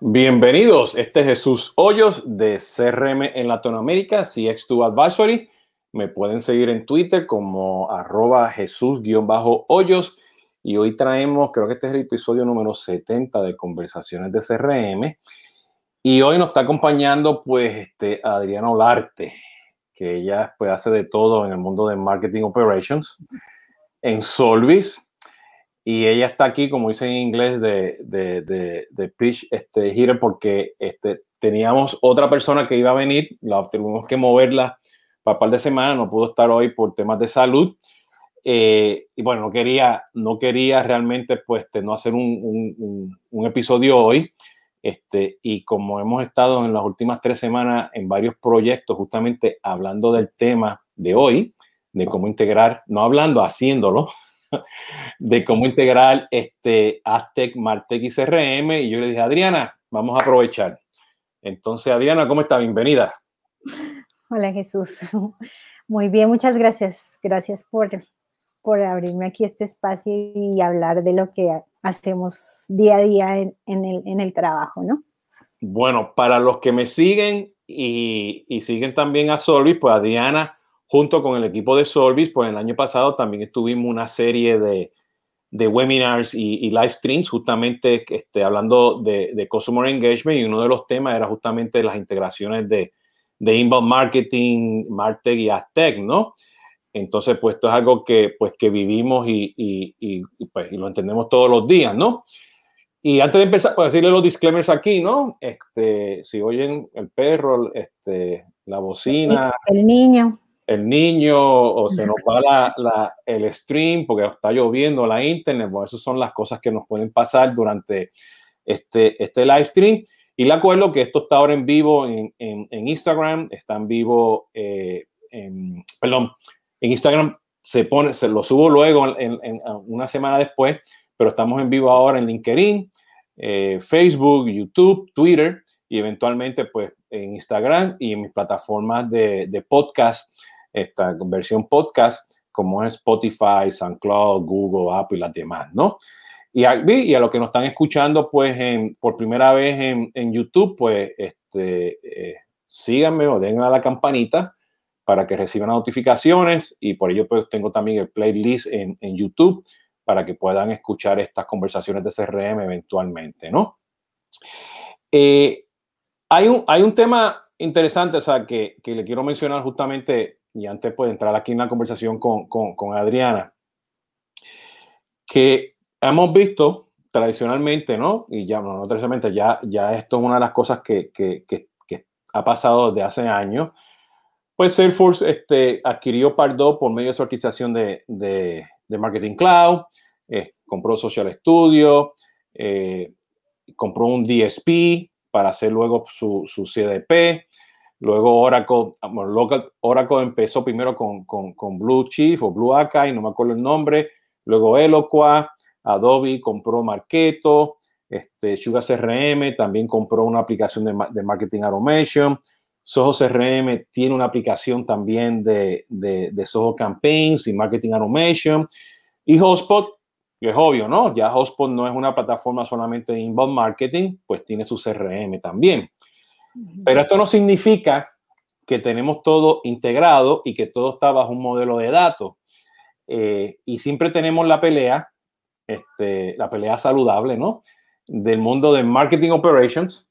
Bienvenidos, este es Jesús Hoyos de CRM en Latinoamérica, CX2 Advisory. Me pueden seguir en Twitter como arroba Jesús-Hoyos. Y hoy traemos, creo que este es el episodio número 70 de Conversaciones de CRM. Y hoy nos está acompañando pues este, Adriana Olarte, que ella pues hace de todo en el mundo de Marketing Operations en Solvis y ella está aquí, como dice en inglés, de, de, de, pitch este, hitter, porque este, teníamos otra persona que iba a venir, la tuvimos que moverla para un par de semanas, no pudo estar hoy por temas de salud. Eh, y bueno, no quería, no quería realmente pues este, no hacer un, un, un, episodio hoy. Este, y como hemos estado en las últimas tres semanas en varios proyectos, justamente hablando del tema de hoy, de cómo integrar, no hablando, haciéndolo, de cómo integrar este Aztec, Martec y CRM. Y yo le dije, Adriana, vamos a aprovechar. Entonces, Adriana, ¿cómo está? Bienvenida. Hola, Jesús. Muy bien, muchas gracias. Gracias por, por abrirme aquí este espacio y hablar de lo que hacemos día a día en, en, el, en el, trabajo, ¿no? Bueno, para los que me siguen y, y siguen también a Solvis, pues Adriana junto con el equipo de Solvis, pues el año pasado también estuvimos una serie de, de webinars y, y, live streams justamente este, hablando de, de, Customer Engagement y uno de los temas era justamente las integraciones de, de Inbound Marketing, Martech y Aztec, ¿no? Entonces, pues esto es algo que, pues, que vivimos y, y, pues, y, lo entendemos todos los días, ¿no? Y antes de empezar, pues decirle los disclaimers aquí, ¿no? Este, si oyen el perro, este, la bocina. El niño el niño o se nos va la, el stream porque está lloviendo la internet, pues esas son las cosas que nos pueden pasar durante este, este live stream. Y le acuerdo que esto está ahora en vivo en, en, Instagram, está en vivo, eh, en, perdón, en Instagram se pone, se lo subo luego en, una semana después, pero estamos en vivo ahora en LinkedIn, eh, Facebook, YouTube, Twitter y eventualmente pues en Instagram y en mis plataformas de, de podcast esta versión podcast, como es Spotify, SoundCloud, Google, Apple y las demás, ¿no? Y a, y a los que nos están escuchando, pues, en, por primera vez en, YouTube, pues, este, eh, síganme o den a la campanita para que reciban notificaciones y por ello, pues, tengo también el playlist en, en YouTube para que puedan escuchar estas conversaciones de CRM eventualmente, ¿no? Eh, hay, un, hay un tema interesante, o sea, que, que le quiero mencionar justamente y antes pues, de entrar aquí en la conversación con, con, Adriana, que hemos visto tradicionalmente, ¿no? Y ya, no, no tradicionalmente, ya, ya esto es una de las cosas que, que, que, que ha pasado desde hace años. Pues Salesforce este, adquirió Pardot por medio de su adquisición de, de, de Marketing Cloud, eh, compró Social Studio, eh, compró un DSP para hacer luego su, su CDP, Luego Oracle, Oracle empezó primero con, con, Blue Chief o Blue Akai, no me acuerdo el nombre. Luego Eloqua, Adobe compró Marketo, este, Sugar CRM también compró una aplicación de, de marketing automation. Soho CRM tiene una aplicación también de, de, de, Soho Campaigns y Marketing Automation. Y Hotspot, que es obvio, ¿no? Ya Hotspot no es una plataforma solamente de inbound marketing, pues tiene su CRM también. Pero esto no significa que tenemos todo integrado y que todo está bajo un modelo de datos. Eh, y siempre tenemos la pelea, este, la pelea saludable, ¿no? Del mundo de marketing operations,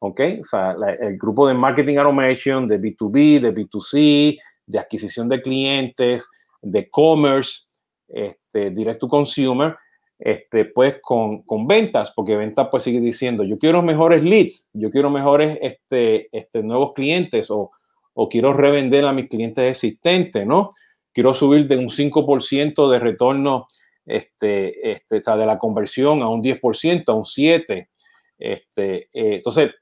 ¿ok? O sea, el grupo de marketing automation, de B2B, de B2C, de adquisición de clientes, de commerce, este, direct to consumer, este, pues con, con, ventas, porque ventas pues sigue diciendo, yo quiero mejores leads, yo quiero mejores este, este, nuevos clientes o, o quiero revender a mis clientes existentes, ¿no? Quiero subir de un 5% de retorno este, este, de la conversión a un 10%, a un 7%. Este, eh, entonces,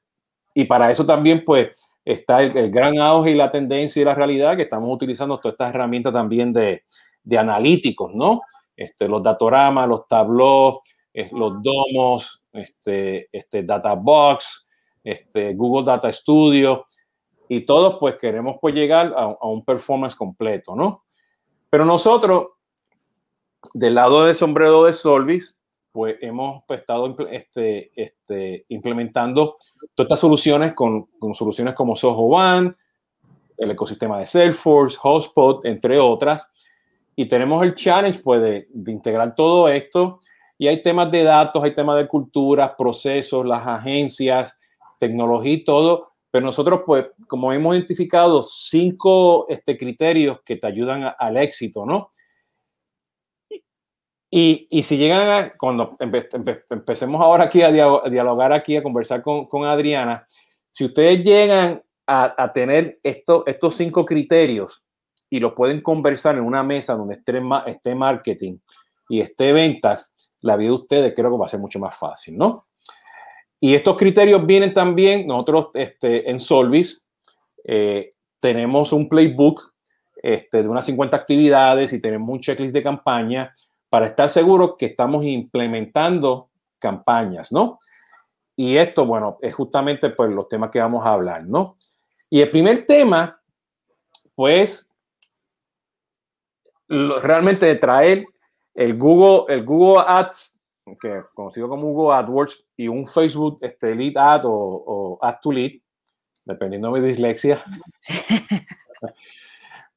y para eso también pues está el, el, gran auge y la tendencia y la realidad que estamos utilizando todas estas herramientas también de, de analíticos, ¿no? Este, los datoramas, los tableaux, los domos, este, este Databox, este, Google Data Studio, y todos pues queremos pues llegar a, un performance completo, ¿no? Pero nosotros, del lado del sombrero de Solvis, pues hemos pues, estado este, este, implementando todas estas soluciones con, con soluciones como Soho One, el ecosistema de Salesforce, Hotspot, entre otras. Y tenemos el challenge pues, de, de, integrar todo esto. Y hay temas de datos, hay temas de cultura, procesos, las agencias, tecnología y todo. Pero nosotros, pues, como hemos identificado cinco este, criterios que te ayudan al éxito, ¿no? Y, y, si llegan a, cuando empecemos ahora aquí a, dialogar, aquí, a conversar con, con Adriana, si ustedes llegan a, a tener esto, estos cinco criterios y lo pueden conversar en una mesa donde esté, esté marketing y esté ventas, la vida de ustedes creo que va a ser mucho más fácil, ¿no? Y estos criterios vienen también, nosotros este, en Solvis eh, tenemos un playbook este, de unas 50 actividades y tenemos un checklist de campaña para estar seguros que estamos implementando campañas, ¿no? Y esto, bueno, es justamente pues los temas que vamos a hablar, ¿no? Y el primer tema, pues, realmente de traer el Google, el Google Ads, que conocido como Google AdWords, y un Facebook este, Lead Ad o, o Ad to Lead, dependiendo de mi dislexia.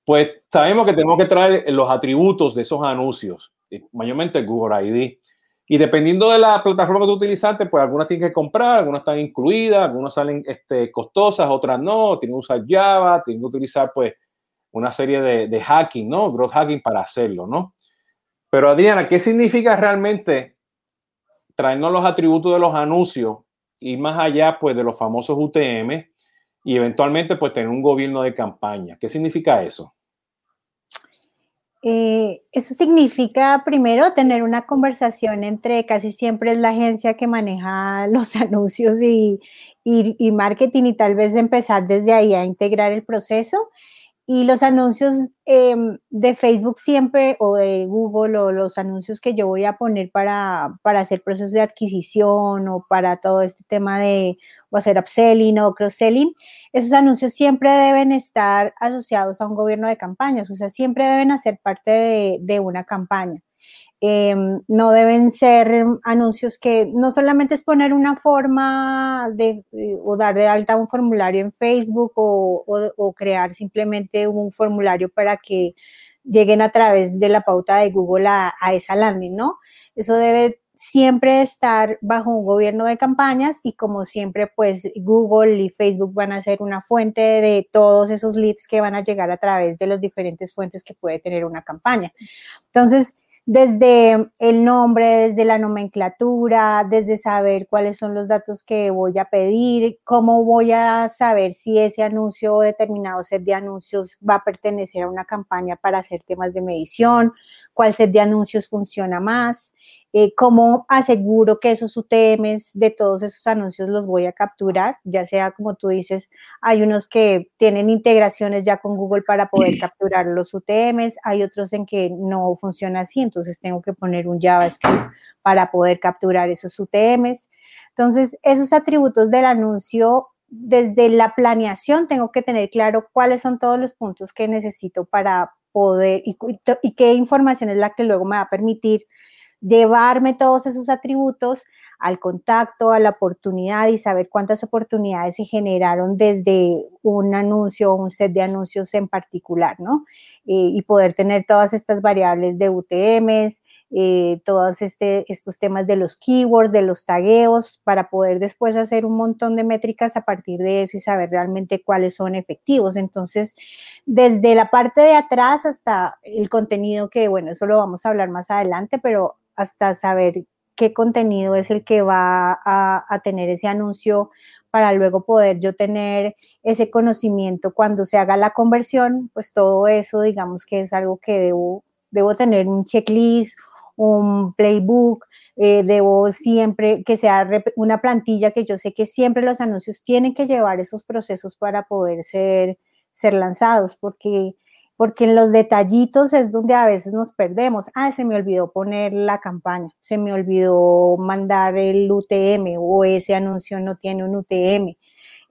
pues sabemos que tenemos que traer los atributos de esos anuncios mayormente Google ID. Y dependiendo de la plataforma que tú utilizaste, pues algunas tienes que comprar, algunas están incluidas, algunas salen este, costosas, otras no, tienen que usar Java, tienen que utilizar pues una serie de, hacking, ¿no? Growth hacking para hacerlo, ¿no? Pero Adriana, ¿qué significa realmente traernos los atributos de los anuncios y más allá pues de los famosos UTM y eventualmente pues tener un gobierno de campaña? ¿Qué significa eso? Eh, eso significa primero tener una conversación entre casi siempre es la agencia que maneja los anuncios y, y, marketing y tal vez empezar desde ahí a integrar el proceso. Y los anuncios em, de Facebook siempre o de Google o los anuncios que yo voy a poner para, para hacer procesos de adquisición o para todo este tema de o hacer upselling o cross-selling, esos anuncios siempre deben estar asociados a un gobierno de campañas, o sea, siempre deben hacer parte de, una campaña. Em, no deben ser anuncios que no solamente es poner una forma de, o dar de alta un formulario en Facebook o, crear simplemente un formulario para que lleguen a través de la pauta de Google a, a esa landing, ¿no? Eso debe siempre estar bajo un gobierno de campañas y como siempre, pues Google y Facebook van a ser una fuente de todos esos leads que van a llegar a través de las diferentes fuentes que puede tener una campaña. Entonces, desde el nombre, desde la nomenclatura, desde saber cuáles son los datos que voy a pedir, cómo voy a saber si ese anuncio o determinado set de anuncios va a pertenecer a una campaña para hacer temas de medición, cuál set de anuncios funciona más, eh, cómo aseguro que esos UTMs de todos esos anuncios los voy a capturar, ya sea como tú dices, hay unos que tienen integraciones ya con Google para poder capturar los UTMs, hay otros en que no funciona así, entonces tengo que poner un JavaScript para poder capturar esos UTMs. Entonces, esos atributos del anuncio desde la planeación tengo que tener claro cuáles son todos los puntos que necesito para poder y, y, qué información es la que luego me va a permitir llevarme todos esos atributos al contacto, a la oportunidad y saber cuántas oportunidades se generaron desde un anuncio o un set de anuncios en particular, ¿no? Eh, y poder tener todas estas variables de UTMs, eh, todos este, estos temas de los keywords, de los tagueos, para poder después hacer un montón de métricas a partir de eso y saber realmente cuáles son efectivos. Entonces, desde la parte de atrás hasta el contenido que, bueno, eso lo vamos a hablar más adelante, pero hasta saber qué contenido es el que va a, tener ese anuncio para luego poder yo tener ese conocimiento cuando se haga la conversión, pues todo eso digamos que es algo que debo, debo tener un checklist, un playbook, eh, debo siempre que sea una plantilla que yo sé que siempre los anuncios tienen que llevar esos procesos para poder ser, ser lanzados, porque porque en los detallitos es donde a veces nos perdemos. Ah, se me olvidó poner la campaña, se me olvidó mandar el UTM o ese anuncio no tiene un UTM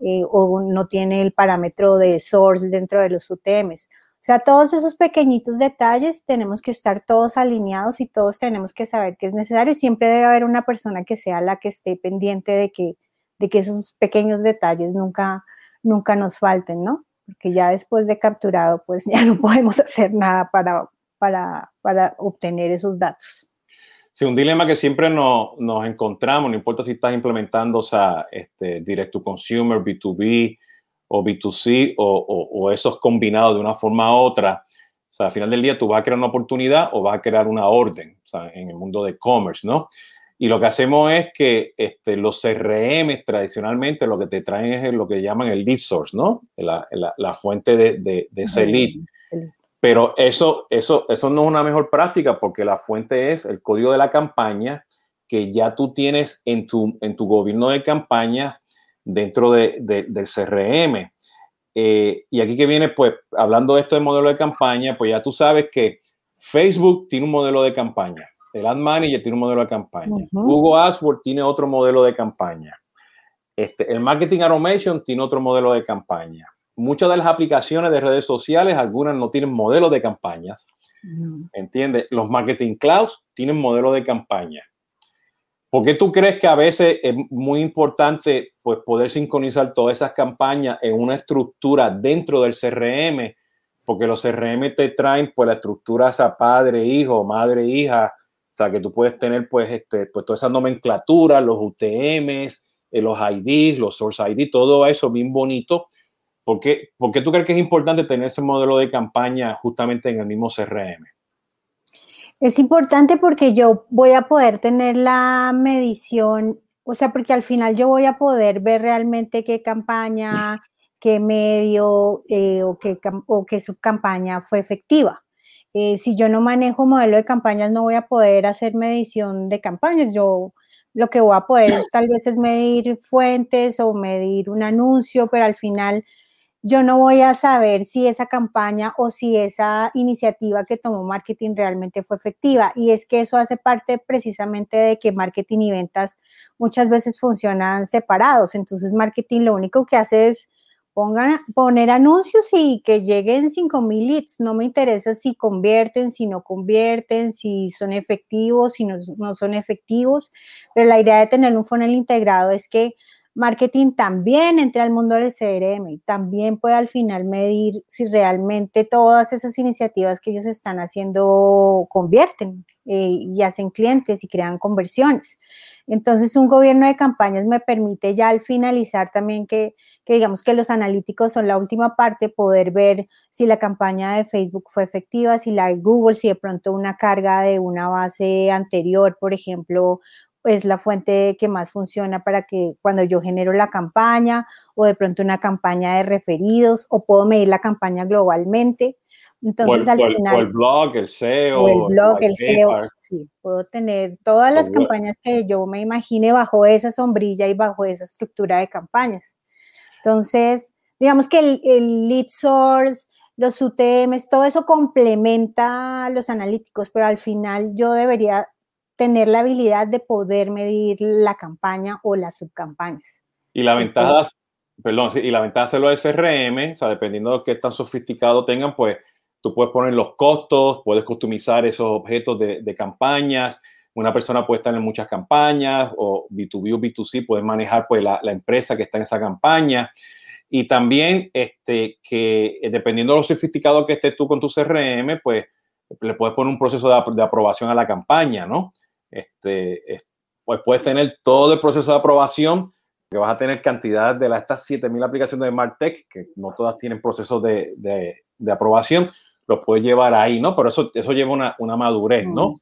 eh, o no tiene el parámetro de source dentro de los UTMs. O sea, todos esos pequeñitos detalles tenemos que estar todos alineados y todos tenemos que saber que es necesario. Siempre debe haber una persona que sea la que esté pendiente de que, de que esos pequeños detalles nunca, nunca nos falten, ¿no? Porque ya después de capturado, pues ya no podemos hacer nada para, para, para obtener esos datos. Sí, un dilema que siempre nos, nos encontramos, no importa si estás implementando, o sea, este, direct to consumer, B2B o B2C o, o, esos combinados de una forma u otra. O sea, al final del día tú vas a crear una oportunidad o vas a crear una orden o sea, en el mundo de e-commerce, ¿no? Y lo que hacemos es que este, los CRM tradicionalmente lo que te traen es lo que llaman el lead source, ¿no? La, la, la fuente de, de, de ese lead. Pero eso, eso, eso no es una mejor práctica porque la fuente es el código de la campaña que ya tú tienes en tu, en tu gobierno de campaña dentro de, del CRM. Eh, y aquí que viene, pues, hablando de esto de modelo de campaña, pues ya tú sabes que Facebook tiene un modelo de campaña, el Ad Manager tiene un modelo de campaña, Google AdWords tiene otro modelo de campaña, este, el Marketing Automation tiene otro modelo de campaña muchas de las aplicaciones de redes sociales, algunas no tienen modelos de campañas. ¿Entiendes? Los marketing clouds tienen modelo de campaña. ¿Por qué tú crees que a veces es muy importante pues, poder sincronizar todas esas campañas en una estructura dentro del CRM? Porque los CRM te traen pues, la estructura esa padre, hijo, madre, hija. O sea, que tú puedes tener pues, este, pues toda esa nomenclatura, los UTMs, eh, los IDs, los source ID, todo eso bien bonito ¿Por qué, tú crees que es importante tener ese modelo de campaña justamente en el mismo CRM? Es importante porque yo voy a poder tener la medición, o sea, porque al final yo voy a poder ver realmente qué campaña, qué medio eh, o, qué, o qué subcampaña fue efectiva. Eh, si yo no manejo modelo de campañas, no voy a poder hacer medición de campañas. Yo lo que voy a poder tal vez es medir fuentes o medir un anuncio, pero al final yo no voy a saber si esa campaña o si esa iniciativa que tomó marketing realmente fue efectiva. Y es que eso hace parte precisamente de que marketing y ventas muchas veces funcionan separados. Entonces, marketing lo único que hace es pongan, poner anuncios y que lleguen 5,000 leads. No me interesa si convierten, si no convierten, si son efectivos, si no, son efectivos. Pero la idea de tener un funnel integrado es que marketing también entre al mundo del CRM y también puede al final medir si realmente todas esas iniciativas que ellos están haciendo convierten eh, y hacen clientes y crean conversiones. Entonces, un gobierno de campañas me permite ya al finalizar también que, que, digamos que los analíticos son la última parte, poder ver si la campaña de Facebook fue efectiva, si la de Google, si de pronto una carga de una base anterior, por ejemplo, es la fuente que más funciona para que cuando yo genero la campaña o de pronto una campaña de referidos o puedo medir la campaña globalmente. Entonces, al final. O el blog, el SEO. O el blog, el SEO. Sí, puedo tener todas las campañas que yo me imagine bajo esa sombrilla y bajo esa estructura de campañas. Entonces, digamos que el, el lead source, los UTMs, todo eso complementa a los analíticos, pero al final yo debería tener la habilidad de poder medir la campaña o las subcampañas. Y la ventaja, perdón, y la ventaja de hacerlo de CRM, o sea, dependiendo de qué tan sofisticado tengan, pues tú puedes poner los costos, puedes customizar esos objetos de, campañas. Una persona puede estar en muchas campañas o B2B o B2C, puedes manejar pues la, empresa que está en esa campaña. Y también este, que eh, dependiendo de lo sofisticado que estés tú con tu CRM, pues le puedes poner un proceso de, de aprobación a la campaña, ¿no? este, pues puedes tener todo el proceso de aprobación, que vas a tener cantidad de las, estas 7000 aplicaciones de MarTech, que no todas tienen procesos de, de, aprobación, los puedes llevar ahí, ¿no? Pero eso, eso lleva una, una madurez, ¿no?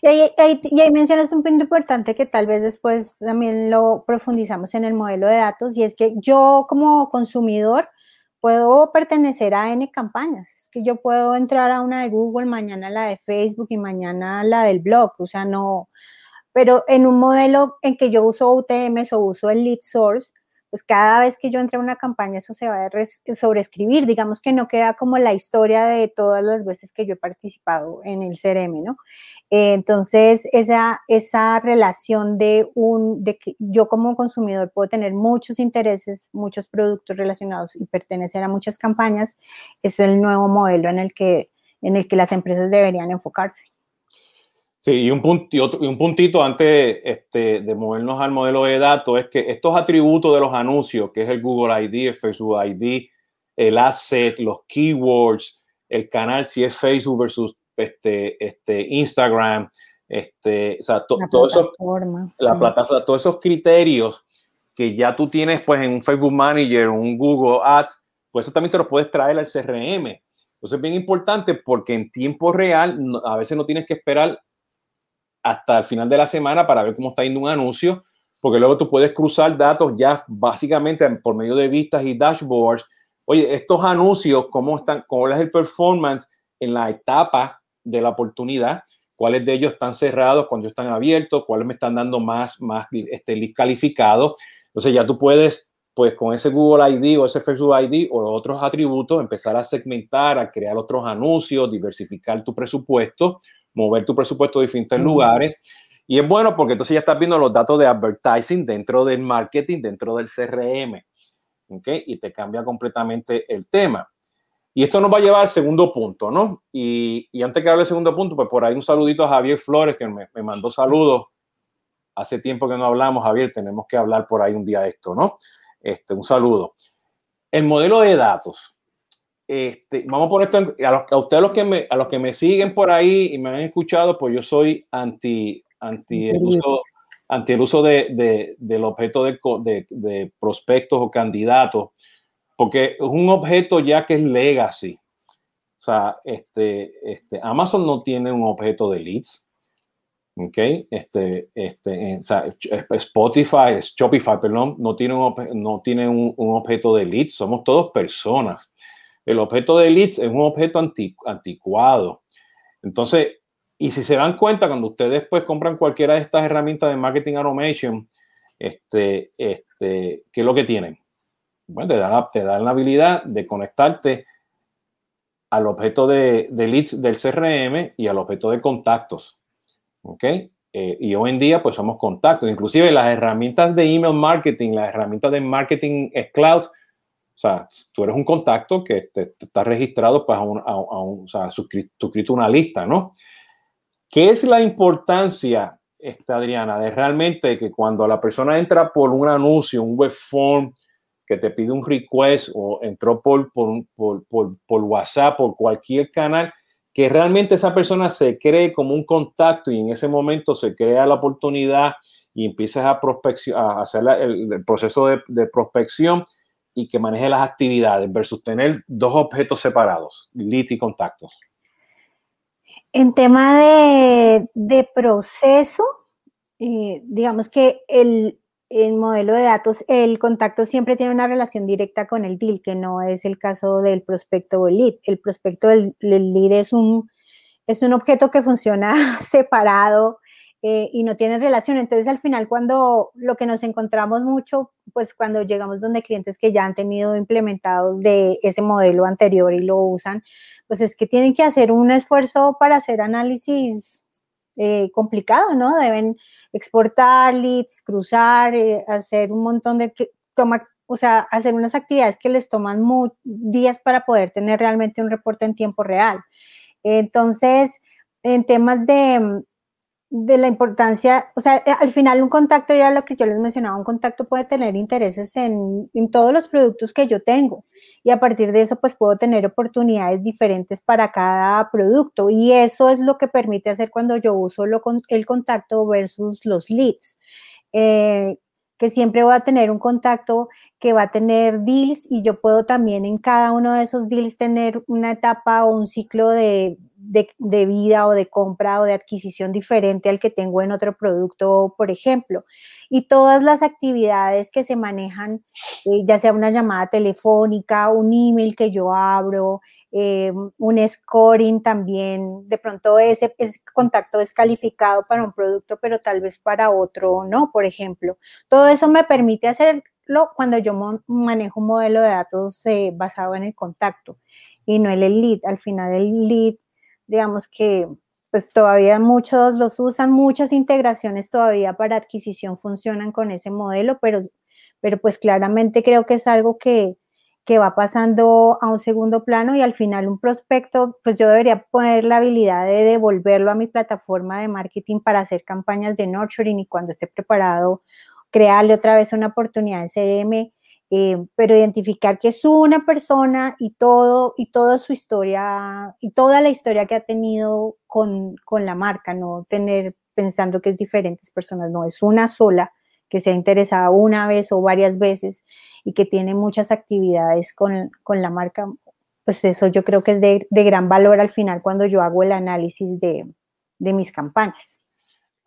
Y ahí, ahí, y ahí, mencionas un punto importante que tal vez después también lo profundizamos en el modelo de datos, y es que yo como consumidor, puedo pertenecer a N campañas. Es que yo puedo entrar a una de Google, mañana la de Facebook y mañana la del blog. O sea, no. Pero en un modelo en que yo uso UTMs o uso el lead source, pues cada vez que yo entre a una campaña eso se va a sobreescribir. Digamos que no queda como la historia de todas las veces que yo he participado en el CRM, ¿no? Eh, entonces, esa, esa relación de, un, de que yo como consumidor puedo tener muchos intereses, muchos productos relacionados y pertenecer a muchas campañas, es el nuevo modelo en el que, en el que las empresas deberían enfocarse. Sí, y un, punto, y un puntito antes este, de movernos al modelo de datos es que estos atributos de los anuncios, que es el Google ID, el Facebook ID, el asset, los keywords, el canal, si es Facebook versus este, este, Instagram, este, o sea, todo eso, la plataforma, todos esos criterios que ya tú tienes pues en un Facebook Manager o un Google Ads, pues eso también te lo puedes traer al CRM. Entonces es bien importante porque en tiempo real a veces no tienes que esperar hasta el final de la semana para ver cómo está yendo un anuncio, porque luego tú puedes cruzar datos ya básicamente por medio de vistas y dashboards. Oye, estos anuncios, ¿cómo están? ¿Cómo es el performance en la etapa de la oportunidad? ¿Cuáles de ellos están cerrados cuando están abiertos? ¿Cuáles me están dando más, más este, calificado? Entonces ya tú puedes, pues con ese Google ID o ese Facebook ID o otros atributos, empezar a segmentar, a crear otros anuncios, diversificar tu presupuesto mover tu presupuesto de diferentes lugares. Y es bueno porque entonces ya estás viendo los datos de advertising dentro del marketing, dentro del CRM. ¿ok? Y te cambia completamente el tema. Y esto nos va a llevar al segundo punto, ¿no? Y, y antes que hable del segundo punto, pues por ahí un saludito a Javier Flores, que me, me, mandó saludos. Hace tiempo que no hablamos, Javier, tenemos que hablar por ahí un día de esto, ¿no? Este, un saludo. El modelo de datos. Este, vamos a poner esto a, ustedes los que me, a los que me siguen por ahí y me han escuchado, pues yo soy anti, anti el uso, anti el uso de, del objeto de, de, prospectos o candidatos, porque es un objeto ya que es legacy. O sea, este, este, Amazon no tiene un objeto de leads. ¿ok? Este, este, o sea, Spotify, Shopify, perdón, no tiene, un, no tiene un, un, objeto de leads, somos todos personas. El objeto de leads es un objeto anticuado. Entonces, y si se dan cuenta, cuando ustedes pues compran cualquiera de estas herramientas de marketing automation, este, este, ¿qué es lo que tienen? Bueno, te dan, te dan la habilidad de conectarte al objeto de, de, leads del CRM y al objeto de contactos. ¿Ok? Eh, y hoy en día, pues somos contactos. Inclusive las herramientas de email marketing, las herramientas de marketing cloud, o sea, tú eres un contacto que te, está registrado pues, a un, a, un o sea, suscrito, a una lista, ¿no? ¿Qué es la importancia, esta, Adriana, de realmente que cuando la persona entra por un anuncio, un web form, que te pide un request o entró por, por, por, por, por WhatsApp, por cualquier canal, que realmente esa persona se cree como un contacto y en ese momento se crea la oportunidad y empiezas a, a hacer el, el, proceso de, de prospección y que maneje las actividades versus tener dos objetos separados, leads y contactos? En tema de, de proceso, eh, digamos que el, el, modelo de datos, el contacto siempre tiene una relación directa con el deal, que no es el caso del prospecto o el lead. El prospecto del, lead es un, es un objeto que funciona separado eh, y no tienen relación. Entonces, al final, cuando lo que nos encontramos mucho, pues cuando llegamos donde clientes que ya han tenido implementados de ese modelo anterior y lo usan, pues es que tienen que hacer un esfuerzo para hacer análisis eh, complicado, ¿no? Deben exportar leads, cruzar, eh, hacer un montón de toma, o sea, hacer unas actividades que les toman días para poder tener realmente un reporte en tiempo real. Entonces, en temas de, de la importancia, o sea, eh, al final un contacto, era lo que yo les mencionaba, un contacto puede tener intereses en, en, todos los productos que yo tengo y a partir de eso pues puedo tener oportunidades diferentes para cada producto y eso es lo que permite hacer cuando yo uso lo, el contacto versus los leads. Eh, que siempre voy a tener un contacto que va a tener deals y yo puedo también en cada uno de esos deals tener una etapa o un ciclo de, de, vida o de compra o de adquisición diferente al que tengo en otro producto, por ejemplo. Y todas las actividades que se manejan, eh, ya sea una llamada telefónica, un email que yo abro, eh, un scoring también, de pronto ese, contacto es calificado para un producto, pero tal vez para otro no, por ejemplo. Todo eso me permite hacerlo cuando yo manejo un modelo de datos eh, basado en el contacto y no en el lead. Al final el lead digamos que pues todavía muchos los usan, muchas integraciones todavía para adquisición funcionan con ese modelo, pero, pero pues claramente creo que es algo que, que va pasando a un segundo plano y al final un prospecto, pues yo debería poner la habilidad de devolverlo a mi plataforma de marketing para hacer campañas de nurturing y cuando esté preparado, crearle otra vez una oportunidad en CRM eh, pero identificar que es una persona y todo, y toda su historia, y toda la historia que ha tenido con, con la marca, no tener pensando que es diferentes personas, no, es una sola que se ha interesado una vez o varias veces y que tiene muchas actividades con, con la marca, pues eso yo creo que es de, de, gran valor al final cuando yo hago el análisis de, de mis campañas.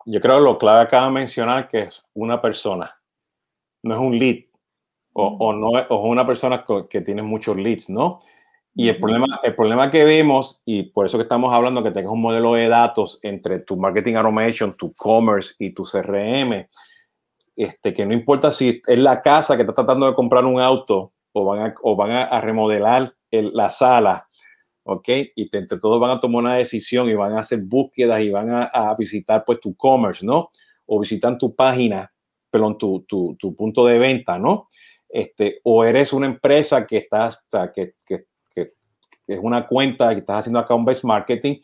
Yo creo que lo clave acá mencionar que es una persona, no es un lead, o, no, o una persona que tiene muchos leads, ¿no? Y el problema, el problema que vemos, y por eso que estamos hablando que tengas un modelo de datos entre tu marketing automation, tu commerce y tu CRM, este, que no importa si es la casa que está tratando de comprar un auto o van a, o van a, remodelar la sala, ¿ok? Y entre todos van a tomar una decisión y van a hacer búsquedas y van a, a visitar pues tu commerce, ¿no? O visitan tu página, perdón, tu, tu, tu punto de venta, ¿no? Este, o eres una empresa que estás, que, que, es una cuenta que estás haciendo acá un best marketing,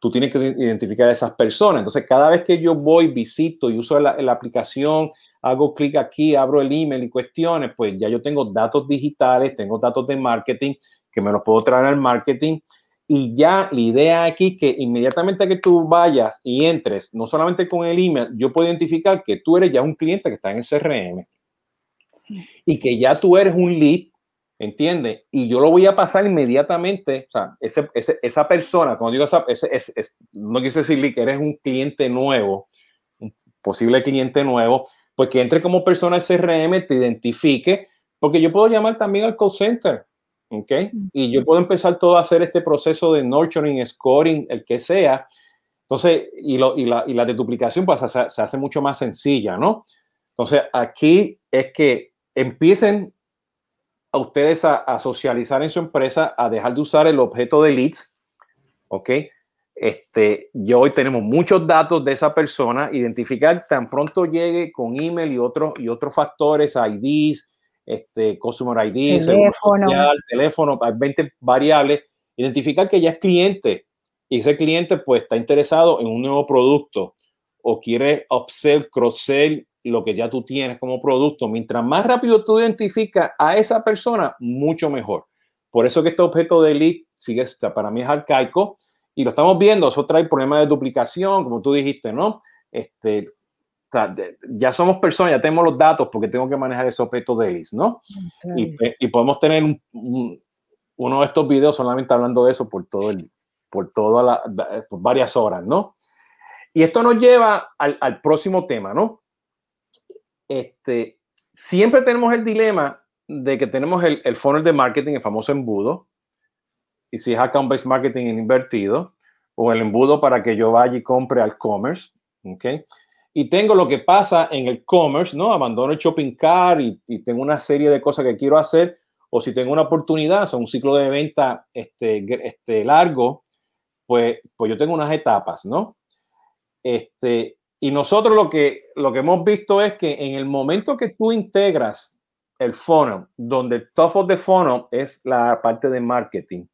tú tienes que identificar a esas personas. Entonces, cada vez que yo voy, visito y uso la, la aplicación, hago clic aquí, abro el email y cuestiones, pues ya yo tengo datos digitales, tengo datos de marketing que me los puedo traer al marketing. Y ya la idea aquí que inmediatamente que tú vayas y entres, no solamente con el email, yo puedo identificar que tú eres ya un cliente que está en el CRM y que ya tú eres un lead, ¿entiendes? Y yo lo voy a pasar inmediatamente, o sea, ese, esa persona, cuando digo esa, ese, no quise decir que eres un cliente nuevo, un posible cliente nuevo, pues que entre como persona CRM, te identifique, porque yo puedo llamar también al call center, ¿ok? Y yo puedo empezar todo a hacer este proceso de nurturing, scoring, el que sea. Entonces, y, lo, y, la, y la deduplicación pues, se, se hace mucho más sencilla, ¿no? Entonces, aquí es que empiecen a ustedes a, socializar en su empresa, a dejar de usar el objeto de leads, ¿ok? Este, yo hoy tenemos muchos datos de esa persona, identificar tan pronto llegue con email y otros y otros factores, IDs, este, Customer ID, teléfono, social, teléfono, hay 20 variables, identificar que ya es cliente y ese cliente pues está interesado en un nuevo producto o quiere upsell, cross-sell lo que ya tú tienes como producto. Mientras más rápido tú identificas a esa persona, mucho mejor. Por eso que este objeto de lead sigue, para mí es arcaico y lo estamos viendo. Eso trae problemas de duplicación, como tú dijiste, ¿no? Este, ya somos personas, ya tenemos los datos porque tengo que manejar ese objeto de lead, ¿no? Y, y, podemos tener uno de estos videos solamente hablando de eso por todo el, por toda la, por varias horas, ¿no? Y esto nos lleva al, al próximo tema, ¿no? Este, siempre tenemos el dilema de que tenemos el, el funnel de marketing, el famoso embudo, y si es account-based marketing invertido, o el embudo para que yo vaya y compre al commerce, ¿ok? Y tengo lo que pasa en el commerce, ¿no? Abandono el shopping cart y, tengo una serie de cosas que quiero hacer, o si tengo una oportunidad, o un ciclo de venta este, este, largo, pues, pues yo tengo unas etapas, ¿no? Este, y nosotros lo que, lo que hemos visto es que en el momento que tú integras el funnel, donde el top of the funnel es la parte de marketing,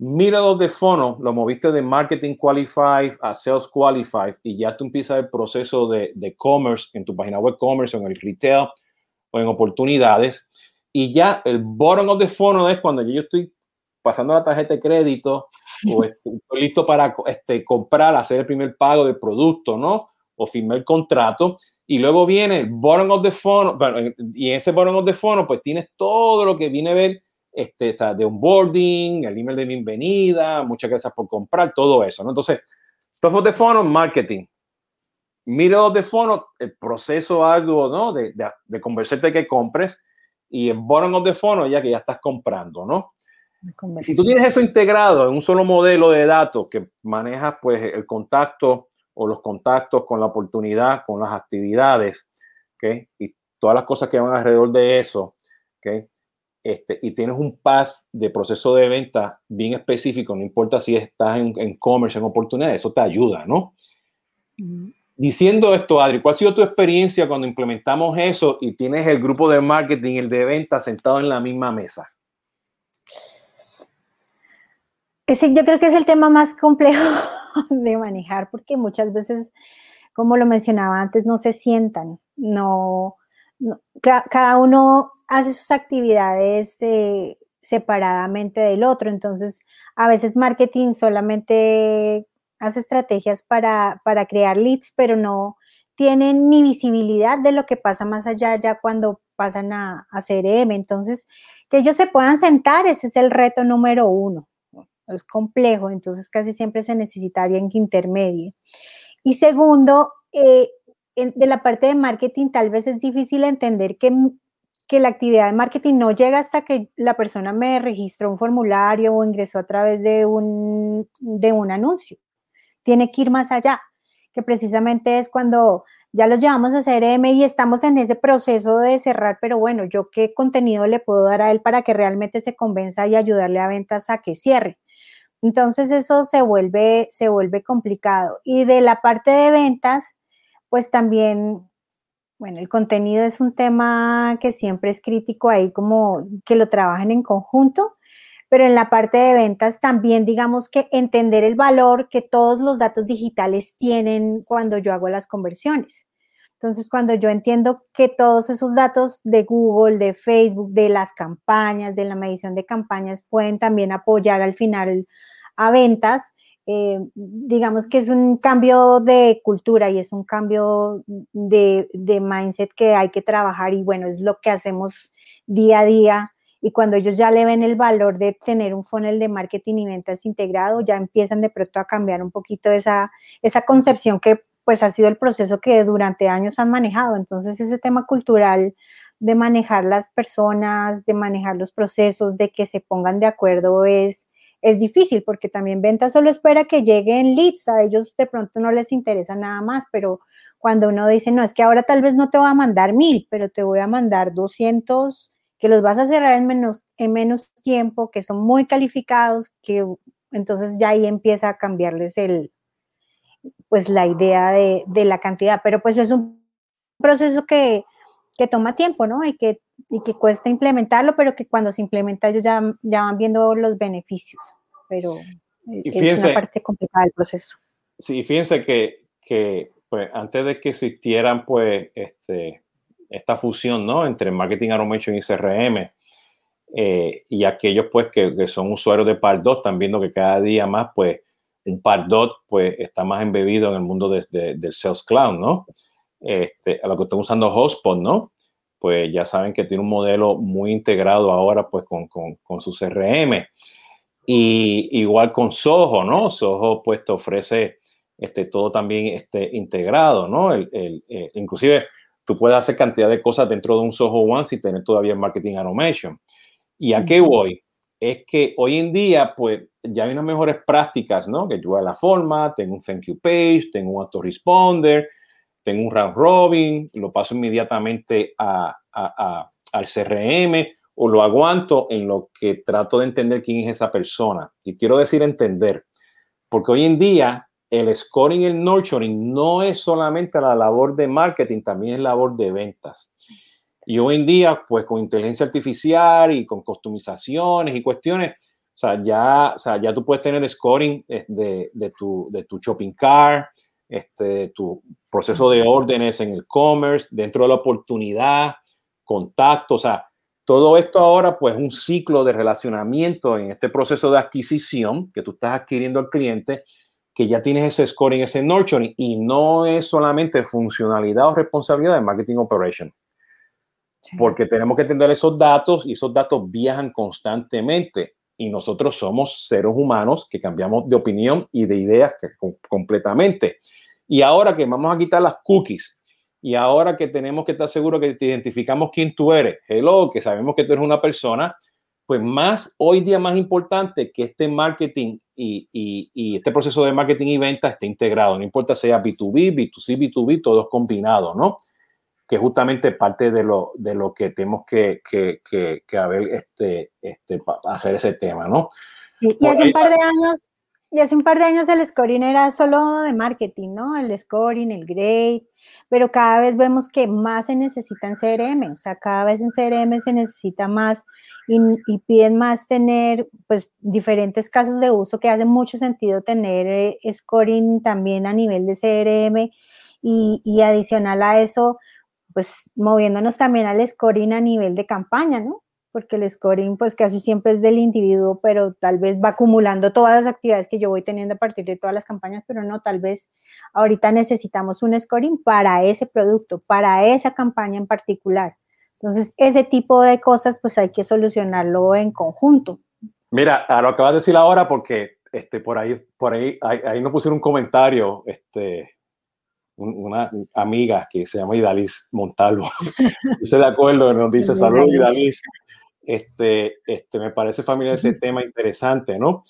los de funnel, lo moviste de marketing qualified a sales qualified y ya tú empiezas el proceso de, de commerce en tu página web commerce en el retail o en oportunidades. Y ya el bottom of the funnel es cuando yo estoy pasando la tarjeta de crédito o estoy listo para este, comprar, hacer el primer pago del producto, ¿no? O firmar el contrato. Y luego viene el bottom of the funnel, bueno, y en ese bottom of the funnel, pues tienes todo lo que viene a ver este, de onboarding, el email de bienvenida, muchas gracias por comprar, todo eso, ¿no? Entonces, top of the funnel, marketing. Middle of the funnel, el proceso arduo, ¿no? De, de, de convencerte que compres. Y el bottom of the funnel, ya que ya estás comprando, ¿no? Si tú tienes eso integrado en un solo modelo de datos que manejas pues el contacto o los contactos con la oportunidad, con las actividades, ¿okay? y todas las cosas que van alrededor de eso, ¿okay? este, y tienes un path de proceso de venta bien específico, no importa si estás en, en commerce, en oportunidades, eso te ayuda, ¿no? Diciendo esto, Adri, ¿cuál ha sido tu experiencia cuando implementamos eso y tienes el grupo de marketing y el de venta sentado en la misma mesa? Ese yo creo que es el tema más complejo de manejar porque muchas veces, como lo mencionaba antes, no se sientan, no, cada uno hace sus actividades separadamente del otro, entonces a veces marketing solamente hace estrategias para, para crear leads, pero no tienen ni visibilidad de lo que pasa más allá ya cuando pasan a, a CRM. Entonces, que ellos se puedan sentar, ese es el reto número uno. Es complejo, entonces casi siempre se necesita alguien que intermedie. Y segundo, eh, de la parte de marketing tal vez es difícil entender que, que la actividad de marketing no llega hasta que la persona me registró un formulario o ingresó a través de un, de un anuncio tiene que ir más allá, que precisamente es cuando ya los llevamos a CRM y estamos en ese proceso de cerrar, pero bueno, yo qué contenido le puedo dar a él para que realmente se convenza y ayudarle a ventas a que cierre. Entonces eso se vuelve, se vuelve complicado. Y de la parte de ventas, pues también, bueno, el contenido es un tema que siempre es crítico ahí, como que lo trabajen en conjunto pero en la parte de ventas también digamos que entender el valor que todos los datos digitales tienen cuando yo hago las conversiones. Entonces, cuando yo entiendo que todos esos datos de Google, de Facebook, de las campañas, de la medición de campañas, pueden también apoyar al final a ventas, eh, digamos que es un cambio de cultura y es un cambio de, de mindset que hay que trabajar y bueno, es lo que hacemos día a día. Y cuando ellos ya le ven el valor de tener un funnel de marketing y ventas integrado, ya empiezan de pronto a cambiar un poquito esa, esa concepción que pues ha sido el proceso que durante años han manejado. Entonces ese tema cultural de manejar las personas, de manejar los procesos, de que se pongan de acuerdo es, es difícil porque también ventas solo espera que lleguen leads, a ellos de pronto no les interesa nada más, pero cuando uno dice, no, es que ahora tal vez no te voy a mandar mil, pero te voy a mandar 200 que los vas a cerrar en menos, en menos tiempo, que son muy calificados, que entonces ya ahí empieza a cambiarles el, pues la idea de, la cantidad, pero pues es un proceso que, toma tiempo, ¿no? Y que, y que cuesta implementarlo, pero que cuando se implementa ellos ya, ya van viendo los beneficios, pero es una parte complicada del proceso. Sí, fíjense que, que pues, antes de que existieran, pues, este, esta fusión ¿no? entre marketing automation y CRM. Eh, y aquellos pues que, son usuarios de Pardot están viendo que cada día más pues un Pardot pues está más embebido en el mundo de, del Sales Cloud, ¿no? Este, a lo que están usando Hotspot, ¿no? Pues ya saben que tiene un modelo muy integrado ahora pues con, con, con su CRM. Y igual con Soho, ¿no? Soho pues te ofrece este, todo también este, integrado, ¿no? El, el, eh, inclusive tú puedes hacer cantidad de cosas dentro de un Soho One sin tener todavía marketing automation. ¿Y a qué voy? Es que hoy en día, pues, ya hay unas mejores prácticas, ¿no? Que yo a la forma, tengo un thank you page, tengo un autoresponder, tengo un round robin, lo paso inmediatamente a, al CRM o lo aguanto en lo que trato de entender quién es esa persona. Y quiero decir entender, porque hoy en día el scoring el nurturing no es solamente la labor de marketing, también es labor de ventas. Y hoy en día, pues con inteligencia artificial y con customizaciones y cuestiones, o sea, ya, o sea, ya tú puedes tener scoring eh, de, de, tu, de tu shopping cart, este, tu proceso de órdenes en el commerce, dentro de la oportunidad, contacto, o sea, todo esto ahora, pues, un ciclo de relacionamiento en este proceso de adquisición que tú estás adquiriendo al cliente que ya tienes ese scoring, ese nurturing, y no es solamente funcionalidad o responsabilidad de marketing operation. Porque tenemos que entender esos datos y esos datos viajan constantemente y nosotros somos seres humanos que cambiamos de opinión y de ideas completamente. Y ahora que vamos a quitar las cookies y ahora que tenemos que estar seguros que te identificamos quién tú eres, hello, que sabemos que tú eres una persona, pues más hoy día más importante que este marketing y, este proceso de marketing y venta esté integrado, no importa sea B2B, B2C, B2B, todos combinados, ¿no? Que justamente parte de lo, de lo que tenemos que, que, que, haber, este, este, hacer ese tema, ¿no? y hace un par de años, y hace un par de años el scoring era solo de marketing, ¿no? El scoring, el grade, pero cada vez vemos que más se necesita en CRM, o sea, cada vez en CRM se necesita más y, y piden más tener, pues, diferentes casos de uso que hace mucho sentido tener eh, scoring también a nivel de CRM y, y adicional a eso, pues moviéndonos también al scoring a nivel de campaña, ¿no? Porque el scoring pues casi siempre es del individuo, pero tal vez va acumulando todas las actividades que yo voy teniendo a partir de todas las campañas, pero no, tal vez ahorita necesitamos un scoring para ese producto, para esa campaña en particular. Entonces, ese tipo de cosas pues hay que solucionarlo en conjunto. Mira, lo acabas de decir ahora porque este, por ahí, por ahí, ahí, ahí nos pusieron un comentario, este, una amiga que se llama Idalis Montalvo. dice de acuerdo, nos dice salud Idalis. Este, este, me parece familiar ese tema interesante, ¿no?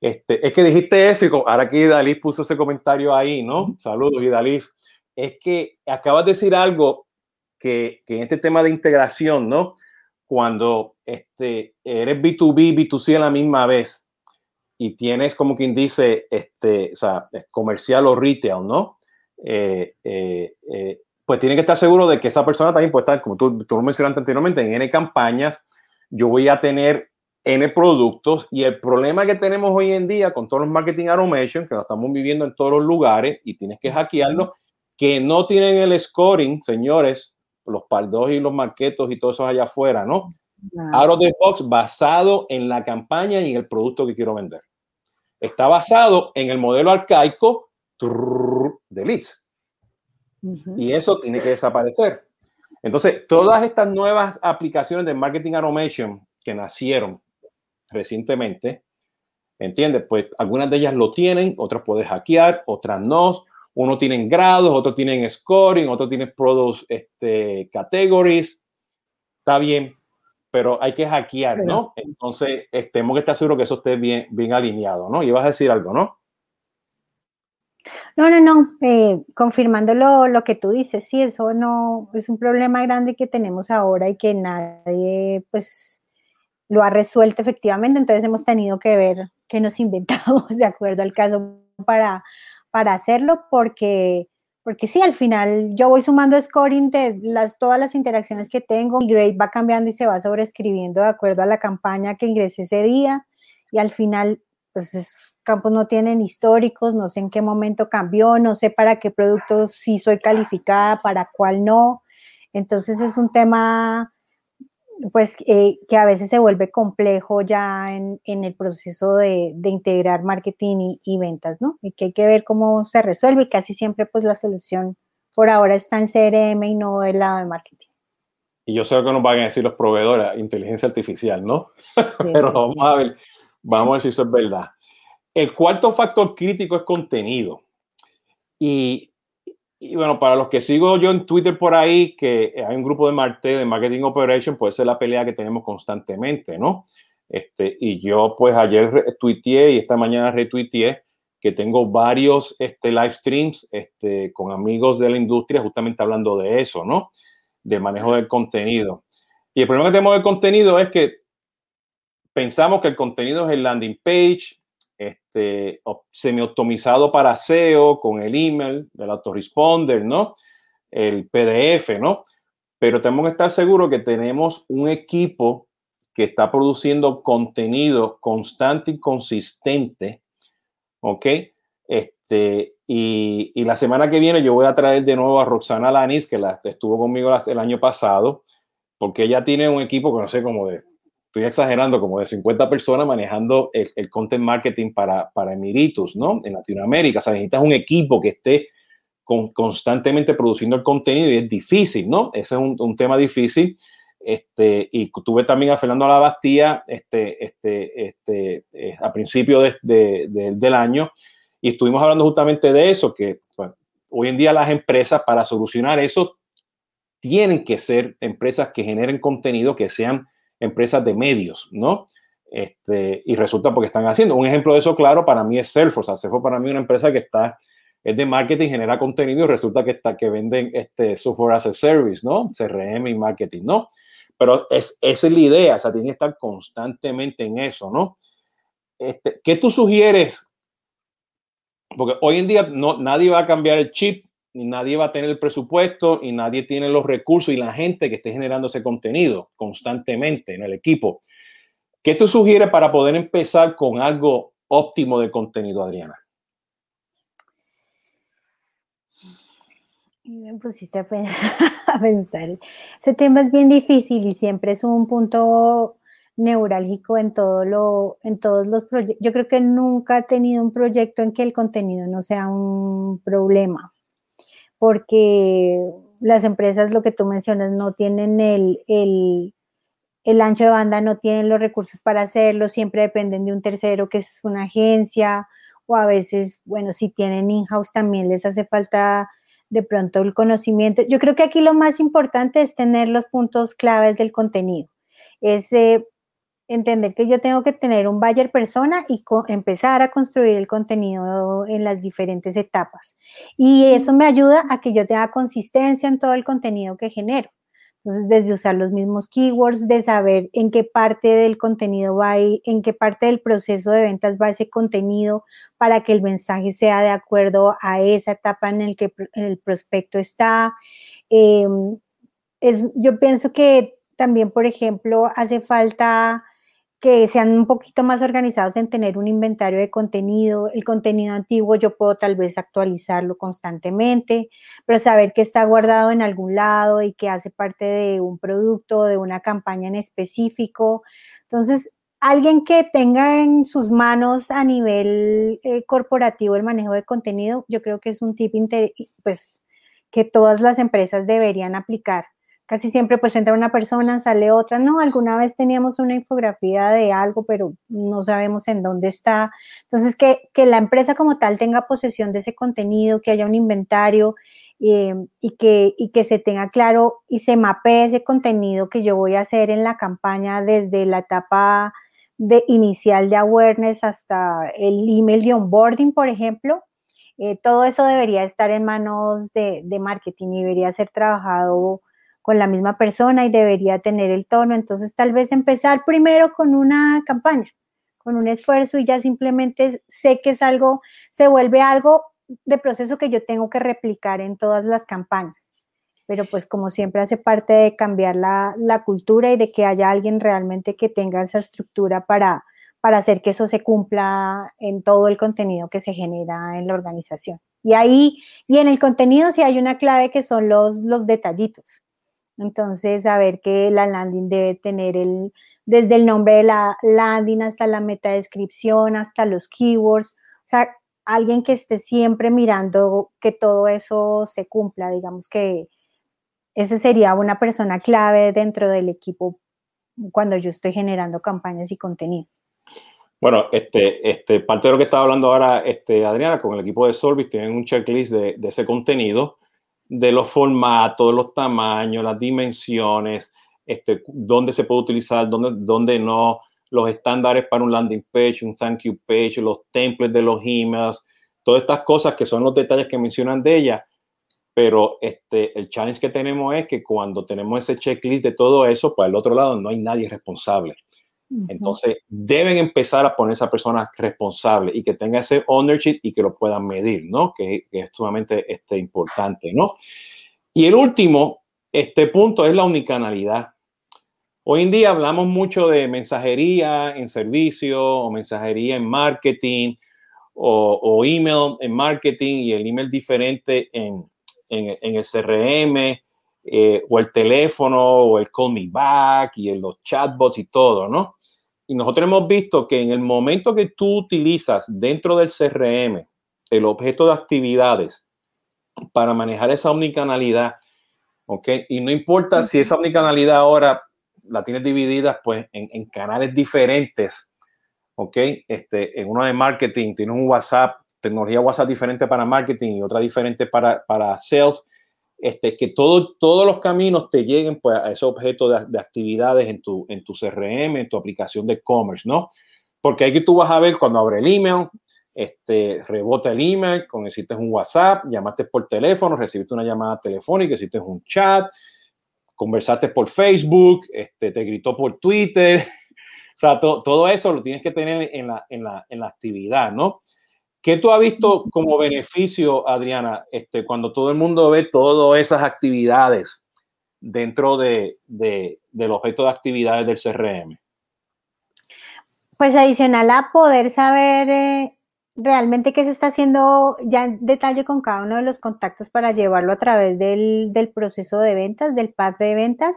Este, es que dijiste eso y ahora que Idalis puso ese comentario ahí, ¿no? Saludos, Idalis. Es que acabas de decir algo que, que en este tema de integración, ¿no? Cuando este, eres B2B, B2C a la misma vez y tienes como quien dice, este, o sea, comercial o retail, ¿no? Eh, eh, eh, pues tiene que estar seguro de que esa persona también puede estar, como tú, tú lo mencionaste anteriormente, en N campañas, yo voy a tener N productos y el problema que tenemos hoy en día con todos los marketing automation, que lo estamos viviendo en todos los lugares y tienes que hackearlo, que no tienen el scoring, señores, los pardos y los marketos y todo eso allá afuera, ¿no? Out of the box basado en la campaña y en el producto que quiero vender. Está basado en el modelo arcaico de leads. Y eso tiene que desaparecer. Entonces, todas estas nuevas aplicaciones de marketing automation que nacieron recientemente, ¿entiendes? Pues algunas de ellas lo tienen, otras puedes hackear, otras no. Uno tienen grados, otros tienen scoring, otros tienen product este, categories. Está bien, pero hay que hackear, ¿no? Entonces, eh, tenemos que estar seguros que eso esté bien, bien alineado, ¿no? Y vas a decir algo, ¿no? No, no, no, eh, confirmando lo, que tú dices, sí, eso no es un problema grande que tenemos ahora y que nadie, pues, lo ha resuelto efectivamente, entonces hemos tenido que ver qué nos inventamos de acuerdo al caso para, para hacerlo, porque, porque sí, al final yo voy sumando scoring de las, todas las interacciones que tengo, mi grade va cambiando y se va sobreescribiendo de acuerdo a la campaña que ingresé ese día, y al final pues esos campos no tienen históricos, no sé en qué momento cambió, no sé para qué productos sí soy calificada, para cuál no. Entonces es un tema pues eh, que a veces se vuelve complejo ya en, el proceso de, integrar marketing y, ventas, ¿no? Y que hay que ver cómo se resuelve y casi siempre pues la solución por ahora está en CRM y no del lado de marketing. Y yo sé que nos van a decir los proveedores, inteligencia artificial, ¿no? Pero vamos a ver Vamos a ver si eso es verdad. El cuarto factor crítico es contenido. Y, bueno, para los que sigo yo en Twitter por ahí, que hay un grupo de Marte, de Marketing Operation, puede ser la pelea que tenemos constantemente, ¿no? Este, y yo pues ayer tuiteé y esta mañana retuiteé que tengo varios este, live streams este, con amigos de la industria justamente hablando de eso, ¿no? De manejo del contenido. Y el problema que tenemos del contenido es que pensamos que el contenido es el landing page, este, semi-optimizado para SEO con el email, el autoresponder, ¿no? El PDF, ¿no? Pero tenemos que estar seguros que tenemos un equipo que está produciendo contenido constante y consistente, ¿ok? Este, y, la semana que viene yo voy a traer de nuevo a Roxana Lanis, que la, estuvo conmigo el año pasado, porque ella tiene un equipo que no sé cómo de estoy exagerando, como de 50 personas manejando el, content marketing para, para Emiritos, ¿no? En Latinoamérica. O sea, necesitas un equipo que esté con, constantemente produciendo el contenido y es difícil, ¿no? Ese es un, tema difícil. Este, y tuve también a Fernando Alabastía este, este, este, eh, a principio de, del año y estuvimos hablando justamente de eso, que hoy en día las empresas para solucionar eso tienen que ser empresas que generen contenido que sean empresas de medios, ¿no? Este, y resulta porque están haciendo. Un ejemplo de eso, claro, para mí es Salesforce. Salesforce para mí es una empresa que está es de marketing, genera contenido y resulta que, está, que venden este software as a service, ¿no? CRM y marketing, ¿no? Pero es, esa es la idea, o sea, tiene que estar constantemente en eso, ¿no? Este, ¿Qué tú sugieres? Porque hoy en día no, nadie va a cambiar el chip, ni nadie va a tener el presupuesto, y nadie tiene los recursos y la gente que esté generando ese contenido constantemente en el equipo. ¿Qué tú sugieres para poder empezar con algo óptimo de contenido, Adriana? Me pusiste a pensar. Ese tema es bien difícil y siempre es un punto neurálgico en todo lo, en todos los proyectos. Yo creo que nunca he tenido un proyecto en que el contenido no sea un problema, porque las empresas, lo que tú mencionas, no tienen el, el, ancho de banda, no tienen los recursos para hacerlo, siempre dependen de un tercero que es una agencia, o a veces, bueno, si tienen in-house también les hace falta de pronto el conocimiento. Yo creo que aquí lo más importante es tener los puntos claves del contenido. Eh, entender que yo tengo que tener un buyer persona y empezar a construir el contenido en las diferentes etapas. Y eso me ayuda a que yo tenga consistencia en todo el contenido que genero. Entonces, desde usar los mismos keywords, de saber en qué parte del contenido va y en qué parte del proceso de ventas va ese contenido para que el mensaje sea de acuerdo a esa etapa en el que el prospecto está. Em, es, yo pienso que también, por ejemplo, hace falta que sean un poquito más organizados en tener un inventario de contenido. El contenido antiguo yo puedo tal vez actualizarlo constantemente, pero saber que está guardado en algún lado y que hace parte de un producto, de una campaña en específico. Entonces, alguien que tenga en sus manos a nivel eh, corporativo el manejo de contenido, yo creo que es un tip pues, que todas las empresas deberían aplicar casi siempre pues entra una persona, sale otra, no, alguna vez teníamos una infografía de algo, pero no sabemos en dónde está. Entonces, que, la empresa como tal tenga posesión de ese contenido, que haya un inventario eh, y, que, y que se tenga claro y se mapee ese contenido que yo voy a hacer en la campaña desde la etapa de inicial de awareness hasta el email de onboarding, por ejemplo. Eh, todo eso debería estar en manos de, de marketing y debería ser trabajado con la misma persona y debería tener el tono. Entonces, tal vez empezar primero con una campaña, con un esfuerzo y ya simplemente sé que es algo, se vuelve algo de proceso que yo tengo que replicar en todas las campañas. Pero pues como siempre hace parte de cambiar la, cultura y de que haya alguien realmente que tenga esa estructura para, para hacer que eso se cumpla en todo el contenido que se genera en la organización. Y ahí, y en el contenido sí hay una clave que son los, los detallitos. Entonces, saber que la landing debe tener el, desde el nombre de la landing hasta la meta descripción, hasta los keywords, o sea, alguien que esté siempre mirando que todo eso se cumpla, digamos que ese sería una persona clave dentro del equipo cuando yo estoy generando campañas y contenido. Bueno, este, este, parte de lo que estaba hablando ahora este, Adriana con el equipo de Solvis, tienen un checklist de, de ese contenido de los formatos, los tamaños, las dimensiones, este, dónde se puede utilizar, dónde, dónde no, los estándares para un landing page, un thank you page, los templates de los emails, todas estas cosas que son los detalles que mencionan de ella. Pero este, el challenge que tenemos es que cuando tenemos ese checklist de todo eso, pues al otro lado no hay nadie responsable. Entonces, deben empezar a poner a esa persona responsable y que tenga ese ownership y que lo puedan medir, ¿no? Que, es sumamente este, importante, ¿no? Y el último, este punto es la unicanalidad. Hoy en día hablamos mucho de mensajería en servicio o mensajería en marketing o, email en marketing y el email diferente en, en, el CRM eh, o el teléfono o el call me back y los chatbots y todo, ¿no? Y nosotros hemos visto que en el momento que tú utilizas dentro del CRM el objeto de actividades para manejar esa omnicanalidad, ¿ok? Y no importa si esa omnicanalidad ahora la tienes dividida pues en, canales diferentes, ¿ok? Este, en uno de marketing tienes un WhatsApp, tecnología WhatsApp diferente para marketing y otra diferente para, para sales este, que todo, todos los caminos te lleguen pues, a ese objeto de, actividades en tu, en tu CRM, en tu aplicación de commerce, ¿no? Porque aquí tú vas a ver cuando abre el email, este, rebota el email, con hiciste un WhatsApp, llamaste por teléfono, recibiste una llamada telefónica, hiciste un chat, conversaste por Facebook, este, te gritó por Twitter. o sea, todo eso lo tienes que tener en la, en la, en la actividad, ¿no? ¿Qué tú has visto como beneficio, Adriana, este, cuando todo el mundo ve todas esas actividades dentro de, de, del objeto de actividades del CRM? Pues adicional a poder saber eh, realmente qué se está haciendo ya en detalle con cada uno de los contactos para llevarlo a través del, del proceso de ventas, del path de ventas,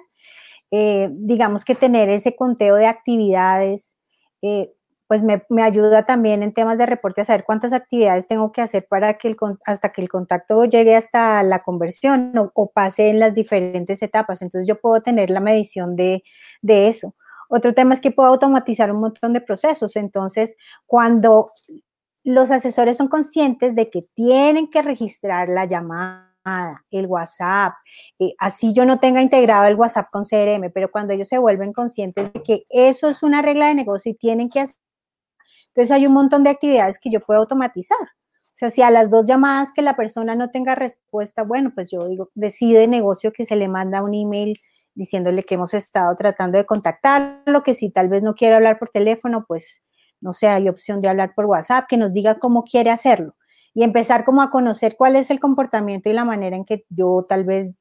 eh, digamos que tener ese conteo de actividades, eh, pues me, me, ayuda también en temas de reporte a saber cuántas actividades tengo que hacer para que el, hasta que el contacto llegue hasta la conversión o, pase en las diferentes etapas. Entonces yo puedo tener la medición de, de eso. Otro tema es que puedo automatizar un montón de procesos. Entonces, cuando los asesores son conscientes de que tienen que registrar la llamada, el WhatsApp, eh, así yo no tenga integrado el WhatsApp con CRM, pero cuando ellos se vuelven conscientes de que eso es una regla de negocio y tienen que entonces hay un montón de actividades que yo puedo automatizar. O sea, si a las dos llamadas que la persona no tenga respuesta, bueno, pues yo digo, decide negocio que se le manda un email diciéndole que hemos estado tratando de contactarlo, que si tal vez no quiere hablar por teléfono, pues no sé, hay opción de hablar por WhatsApp, que nos diga cómo quiere hacerlo y empezar como a conocer cuál es el comportamiento y la manera en que yo tal vez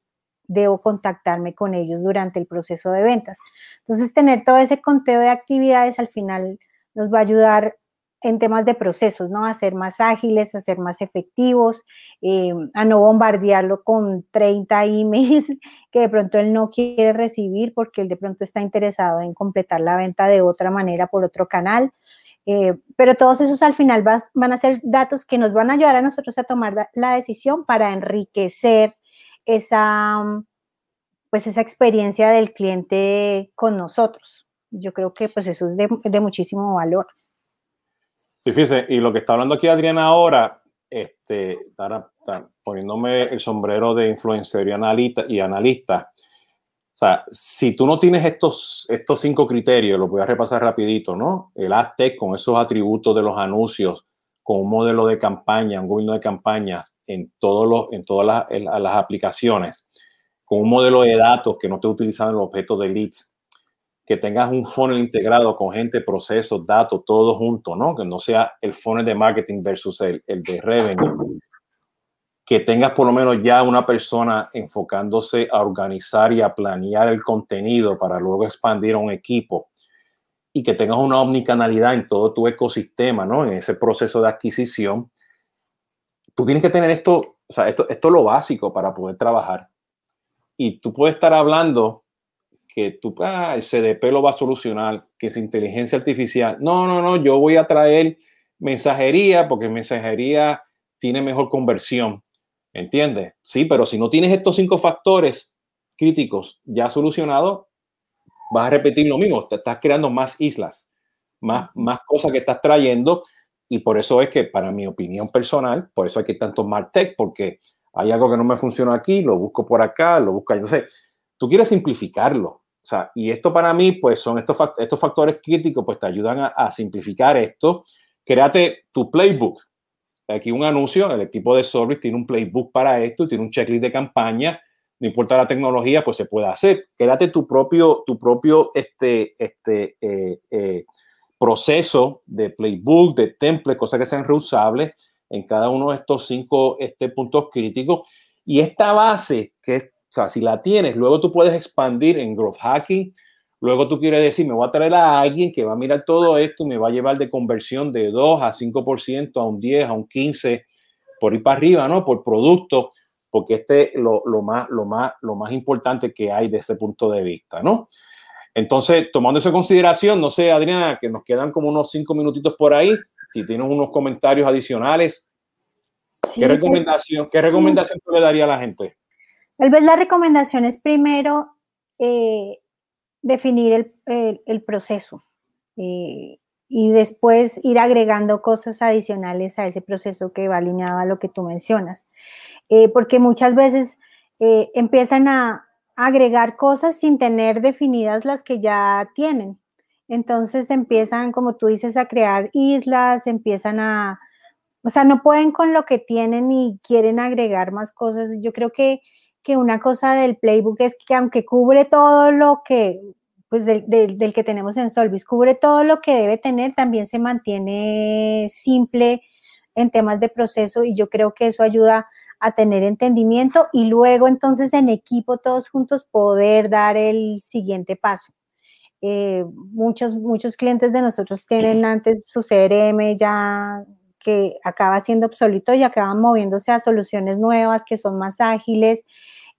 debo contactarme con ellos durante el proceso de ventas. Entonces, tener todo ese conteo de actividades al final nos va a ayudar en temas de procesos, ¿no? A ser más ágiles, a ser más efectivos, eh, a no bombardearlo con 30 emails que de pronto él no quiere recibir porque él de pronto está interesado en completar la venta de otra manera por otro canal. Eh, pero todos esos al final van a ser datos que nos van a ayudar a nosotros a tomar la decisión para enriquecer esa, pues esa experiencia del cliente con nosotros. Yo creo que pues eso es de, de muchísimo valor. Sí, fíjese, y lo que está hablando aquí Adriana ahora, este, poniéndome el sombrero de influencer y analista, y analista, o sea, si tú no tienes estos, estos cinco criterios, los voy a repasar rapidito, ¿no? El Aztec con esos atributos de los anuncios, con un modelo de campaña, un gobierno de campañas en, todos los, en todas las, las aplicaciones, con un modelo de datos que no esté utilizando el objeto de leads, que tengas un funnel integrado con gente, procesos, datos, todo junto, ¿no? Que no sea el funnel de marketing versus el, el de revenue. Que tengas por lo menos ya una persona enfocándose a organizar y a planear el contenido para luego expandir a un equipo. Y que tengas una omnicanalidad en todo tu ecosistema, ¿no? En ese proceso de adquisición. Tú tienes que tener esto, o sea, esto, esto es lo básico para poder trabajar. Y tú puedes estar hablando que tú, ah, el CDP lo va a solucionar, que es inteligencia artificial. No, no, no, yo voy a traer mensajería porque mensajería tiene mejor conversión. ¿Entiendes? Sí, pero si no tienes estos cinco factores críticos ya solucionados, vas a repetir lo mismo. Te estás creando más islas, más, más cosas que estás trayendo. Y por eso es que, para mi opinión personal, por eso hay que tanto Martech, porque hay algo que no me funciona aquí, lo busco por acá, lo busco. Entonces, tú quieres simplificarlo. O sea, y esto para mí, pues son estos, estos factores críticos, pues te ayudan a, simplificar esto. Créate tu playbook. Aquí un anuncio, el equipo de Service tiene un playbook para esto, tiene un checklist de campaña, no importa la tecnología, pues se puede hacer. Créate tu propio, tu propio este, este, eh, eh, proceso de playbook, de template, cosas que sean reusables en cada uno de estos cinco este, puntos críticos. Y esta base, que es sea, si la tienes, luego tú puedes expandir en growth hacking. Luego tú quieres decir, me voy a traer a alguien que va a mirar todo esto, me va a llevar de conversión de 2 a 5%, a un 10, a un 15, por ir para arriba, ¿no? Por producto, porque este es lo, lo, más, lo, más, lo más importante que hay de ese punto de vista, ¿no? Entonces, tomando eso en consideración, no sé, Adriana, que nos quedan como unos cinco minutitos por ahí, si tienes unos comentarios adicionales, ¿qué recomendación, qué recomendación tú le daría a la gente? Tal vez la recomendación es primero eh, definir el, proceso eh, y después ir agregando cosas adicionales a ese proceso que va alineado a lo que tú mencionas. Eh, porque muchas veces empiezan a agregar cosas sin tener definidas las que ya tienen. Entonces empiezan, como tú dices, a crear islas, empiezan a, o sea, no pueden con lo que tienen y quieren agregar más cosas. Yo creo que, que una cosa del playbook es que aunque cubre todo lo que, pues del, del, que tenemos en Solvis, cubre todo lo que debe tener, también se mantiene simple en temas de proceso y yo creo que eso ayuda a tener entendimiento y luego entonces en equipo todos juntos poder dar el siguiente paso. Eh, muchos, muchos clientes de nosotros tienen antes su CRM ya que acaba siendo obsoleto y acaban moviéndose a soluciones nuevas que son más ágiles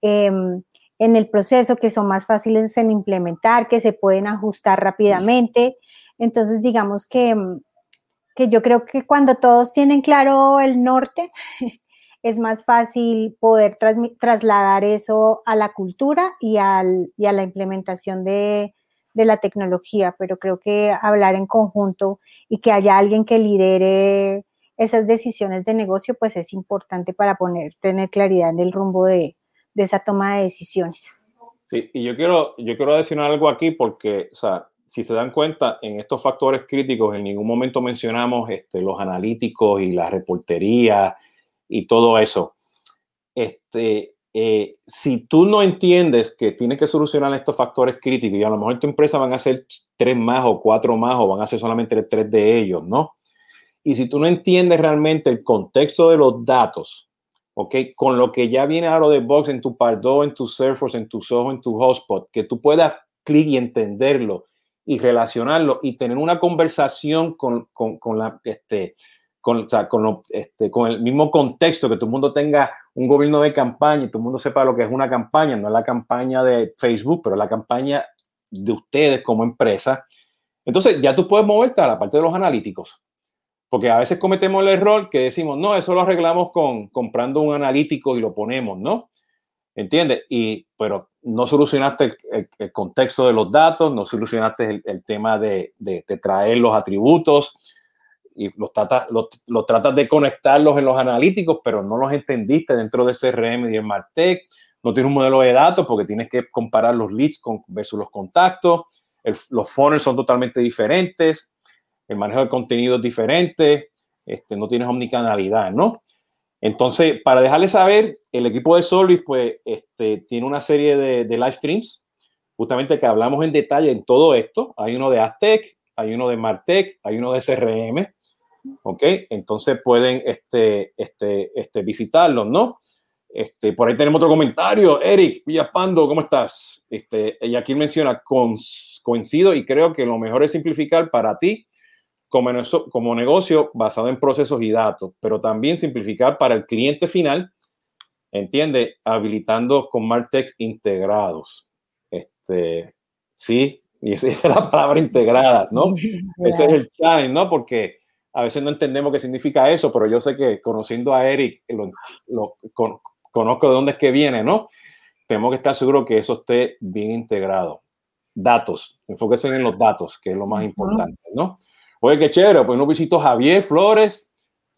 em, en el proceso, que son más fáciles en implementar, que se pueden ajustar rápidamente. Entonces, digamos que, em, que yo creo que cuando todos tienen claro el norte, es más fácil poder trasladar eso a la cultura y, al, y a la implementación de, de la tecnología, pero creo que hablar en conjunto y que haya alguien que lidere esas decisiones de negocio, pues es importante para poner, tener claridad en el rumbo de, de esa toma de decisiones. Sí, y yo quiero, yo quiero decir algo aquí porque, o sea, si se dan cuenta, en estos factores críticos en ningún momento mencionamos este, los analíticos y la reportería y todo eso. Este, eh, si tú no entiendes que tienes que solucionar estos factores críticos y a lo mejor tu empresa van a ser tres más o cuatro más o van a ser solamente tres de ellos, ¿no? Y si tú no entiendes realmente el contexto de los datos, ¿ok? Con lo que ya viene out of the box en tu Pardo, en tu Salesforce, en tu Soho, en tu Hotspot, que tú puedas clic y entenderlo y relacionarlo y tener una conversación con, con, con la, este, con, con, este, con el mismo contexto, que todo el mundo tenga un gobierno de campaña y todo el mundo sepa lo que es una campaña, no es la campaña de Facebook, pero la campaña de ustedes como empresa. Entonces ya tú puedes moverte a la parte de los analíticos, porque a veces cometemos el error que decimos, no, eso lo arreglamos con comprando un analítico y lo ponemos, ¿no? ¿Entiendes? Y, pero no solucionaste el, contexto de los datos, no solucionaste el, tema de, de, de traer los atributos, y los tratas, los, tratas de conectarlos en los analíticos, pero no los entendiste dentro de CRM y en Martech. No tienes un modelo de datos porque tienes que comparar los leads con, versus los contactos. los funnels son totalmente diferentes. El manejo de contenido es diferente. Este, no tienes omnicanalidad, ¿no? Entonces, para dejarles saber, el equipo de Solvis, pues, este, tiene una serie de, de live streams, justamente que hablamos en detalle en todo esto. Hay uno de Aztec, hay uno de Martech, hay uno de CRM, ¿ok? Entonces pueden este, este, este, visitarlos, ¿no? Este, por ahí tenemos otro comentario. Eric Villapando, ¿cómo estás? Este, y aquí menciona, coincido y creo que lo mejor es simplificar para ti como, como negocio basado en procesos y datos, pero también simplificar para el cliente final, ¿entiende? Habilitando con Martex integrados. Este, sí, y esa es la palabra integrada, ¿no? Ese es el challenge, ¿no? Porque a veces no entendemos qué significa eso, pero yo sé que conociendo a Eric, lo, conozco de dónde es que viene, ¿no? Tenemos que estar seguros que eso esté bien integrado. Datos, enfóquense en los datos, que es lo más importante, ¿no? Oye, qué chévere, pues no visito Javier Flores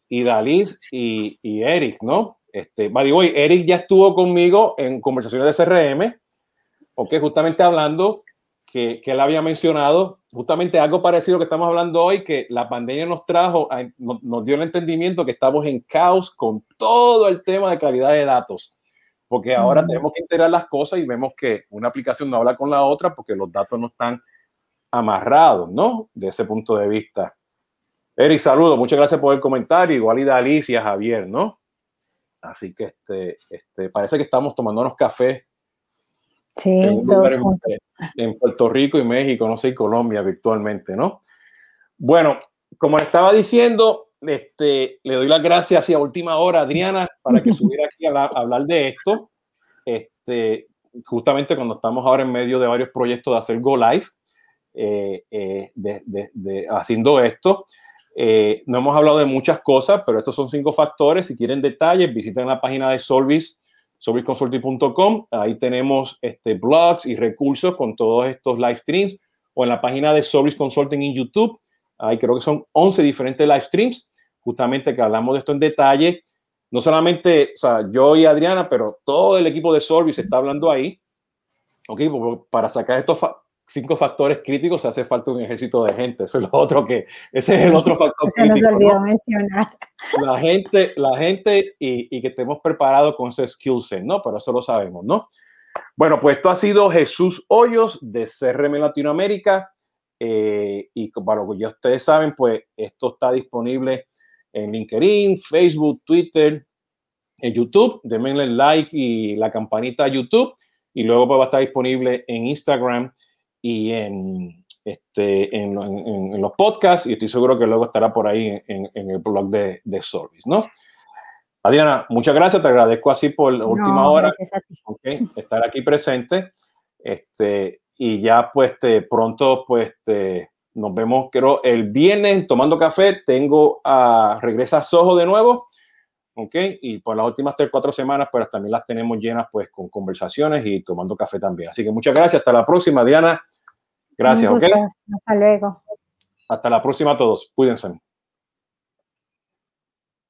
y Dalí y, y, Eric, ¿no? Este, hoy Eric ya estuvo conmigo en conversaciones de CRM, ok, justamente hablando que, que él había mencionado justamente algo parecido que estamos hablando hoy, que la pandemia nos trajo, nos, dio el entendimiento que estamos en caos con todo el tema de calidad de datos, porque ahora tenemos que integrar las cosas y vemos que una aplicación no habla con la otra porque los datos no están amarrados, ¿no? De ese punto de vista. Eric, saludo, muchas gracias por el comentario, igual y de Alicia, Javier, ¿no? Así que este, este, parece que estamos tomándonos café Sí, todos juntos. En Puerto Rico y México, no sé, Colombia virtualmente, ¿no? Bueno, como estaba diciendo, este, le doy las gracias a última hora a Adriana para que subiera aquí a, hablar de esto. Este, justamente cuando estamos ahora en medio de varios proyectos de hacer Go Live, eh, eh, de, haciendo esto. Eh, no hemos hablado de muchas cosas, pero estos son cinco factores. Si quieren detalles, visiten la página de Solvis sobrisconsulting.com. Ahí tenemos este, blogs y recursos con todos estos live streams o en la página de Sobris Consulting en YouTube. Ahí creo que son 11 diferentes live streams, justamente que hablamos de esto en detalle. No solamente o sea, yo y Adriana, pero todo el equipo de Solvis está hablando ahí. Ok, para sacar estos, cinco factores críticos, hace falta un ejército de gente. Eso es lo otro que, ese es el otro factor Se nos olvidó mencionar. La gente, la gente y, y, que estemos preparados con ese skill set, ¿no? Pero eso lo sabemos, ¿no? Bueno, pues esto ha sido Jesús Hoyos de CRM Latinoamérica. Eh, y para lo que ya ustedes saben, pues esto está disponible en LinkedIn, Facebook, Twitter, en YouTube. Denle like y la campanita a YouTube. Y luego pues, va a estar disponible en Instagram y en, este, en, en, los podcasts. Y estoy seguro que luego estará por ahí en, el blog de, de Service, ¿no? Adriana, muchas gracias. Te agradezco así por la última hora. Okay, estar aquí presente. Este, y ya pues te, pronto pues te, nos vemos creo el viernes tomando café tengo a regresa a Soho de nuevo ok y por las últimas tres cuatro semanas pues también las tenemos llenas pues con conversaciones y tomando café también. Así que muchas gracias. Hasta la próxima Diana. Gracias ok. hasta luego. Hasta la próxima a todos. Cuídense